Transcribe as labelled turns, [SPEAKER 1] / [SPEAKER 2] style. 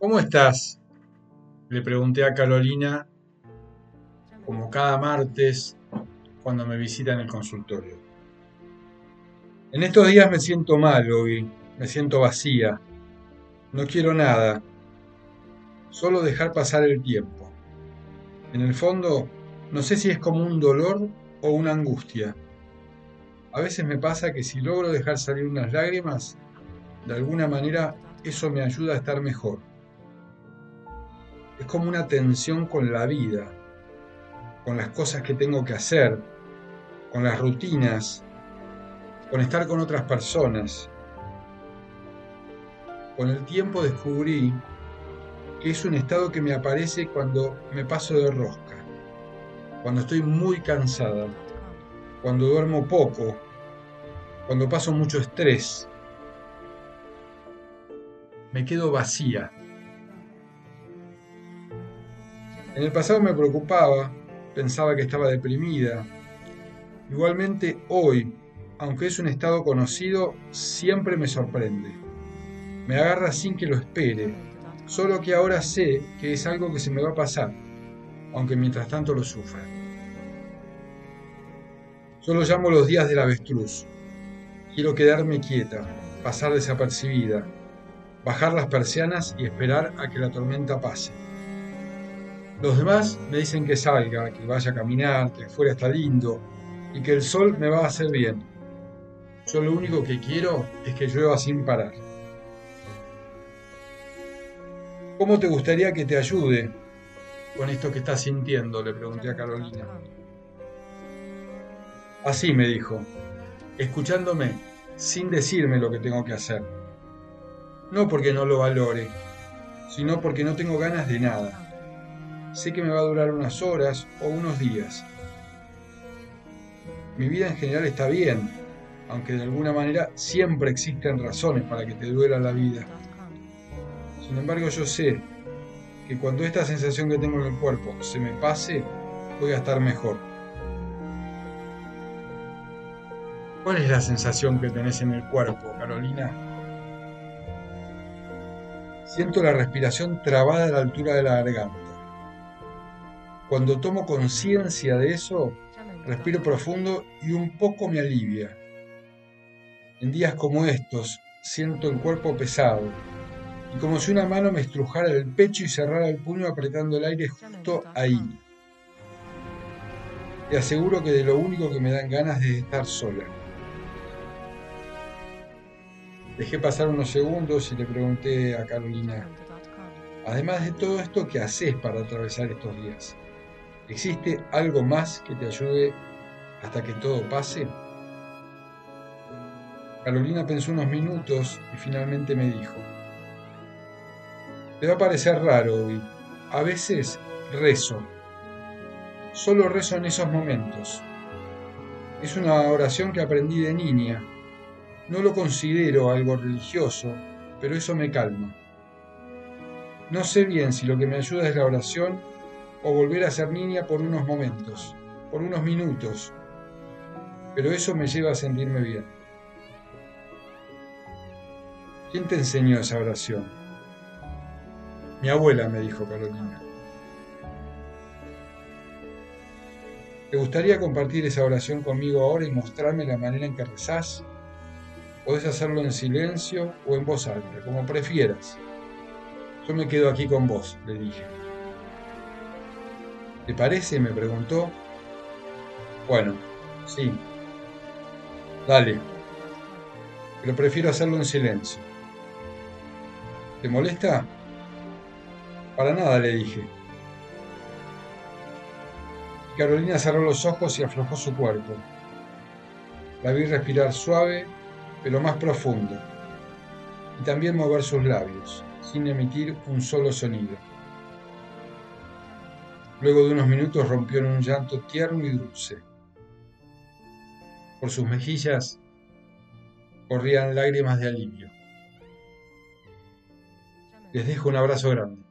[SPEAKER 1] ¿Cómo estás? Le pregunté a Carolina, como cada martes, cuando me visita en el consultorio. En estos días me siento mal hoy, me siento vacía. No quiero nada, solo dejar pasar el tiempo. En el fondo, no sé si es como un dolor o una angustia. A veces me pasa que si logro dejar salir unas lágrimas, de alguna manera eso me ayuda a estar mejor. Es como una tensión con la vida, con las cosas que tengo que hacer, con las rutinas, con estar con otras personas. Con el tiempo descubrí que es un estado que me aparece cuando me paso de rosca, cuando estoy muy cansada, cuando duermo poco, cuando paso mucho estrés. Me quedo vacía. En el pasado me preocupaba, pensaba que estaba deprimida. Igualmente hoy, aunque es un estado conocido, siempre me sorprende. Me agarra sin que lo espere, solo que ahora sé que es algo que se me va a pasar, aunque mientras tanto lo sufra. Yo lo llamo los días del avestruz. Quiero quedarme quieta, pasar desapercibida, bajar las persianas y esperar a que la tormenta pase. Los demás me dicen que salga, que vaya a caminar, que afuera está lindo y que el sol me va a hacer bien. Yo lo único que quiero es que llueva sin parar. ¿Cómo te gustaría que te ayude con esto que estás sintiendo? Le pregunté a Carolina. Así me dijo, escuchándome sin decirme lo que tengo que hacer. No porque no lo valore, sino porque no tengo ganas de nada sé que me va a durar unas horas o unos días. Mi vida en general está bien, aunque de alguna manera siempre existen razones para que te duela la vida. Sin embargo, yo sé que cuando esta sensación que tengo en el cuerpo se me pase, voy a estar mejor. ¿Cuál es la sensación que tenés en el cuerpo, Carolina? Siento la respiración trabada a la altura de la garganta. Cuando tomo conciencia de eso, respiro profundo y un poco me alivia. En días como estos, siento el cuerpo pesado y como si una mano me estrujara el pecho y cerrara el puño apretando el aire justo ahí. Te aseguro que de lo único que me dan ganas es de estar sola. Dejé pasar unos segundos y le pregunté a Carolina, además de todo esto, ¿qué haces para atravesar estos días? ¿Existe algo más que te ayude hasta que todo pase? Carolina pensó unos minutos y finalmente me dijo, te va a parecer raro hoy, a veces rezo, solo rezo en esos momentos. Es una oración que aprendí de niña, no lo considero algo religioso, pero eso me calma. No sé bien si lo que me ayuda es la oración o volver a ser niña por unos momentos, por unos minutos, pero eso me lleva a sentirme bien. ¿Quién te enseñó esa oración? Mi abuela me dijo Carolina. ¿Te gustaría compartir esa oración conmigo ahora y mostrarme la manera en que rezás? Podés hacerlo en silencio o en voz alta, como prefieras. Yo me quedo aquí con vos, le dije. ¿Te parece? me preguntó. Bueno, sí. Dale. Pero prefiero hacerlo en silencio. ¿Te molesta? Para nada, le dije. Carolina cerró los ojos y aflojó su cuerpo. La vi respirar suave, pero más profundo, y también mover sus labios, sin emitir un solo sonido. Luego de unos minutos rompió en un llanto tierno y dulce. Por sus mejillas corrían lágrimas de alivio. Les dejo un abrazo grande.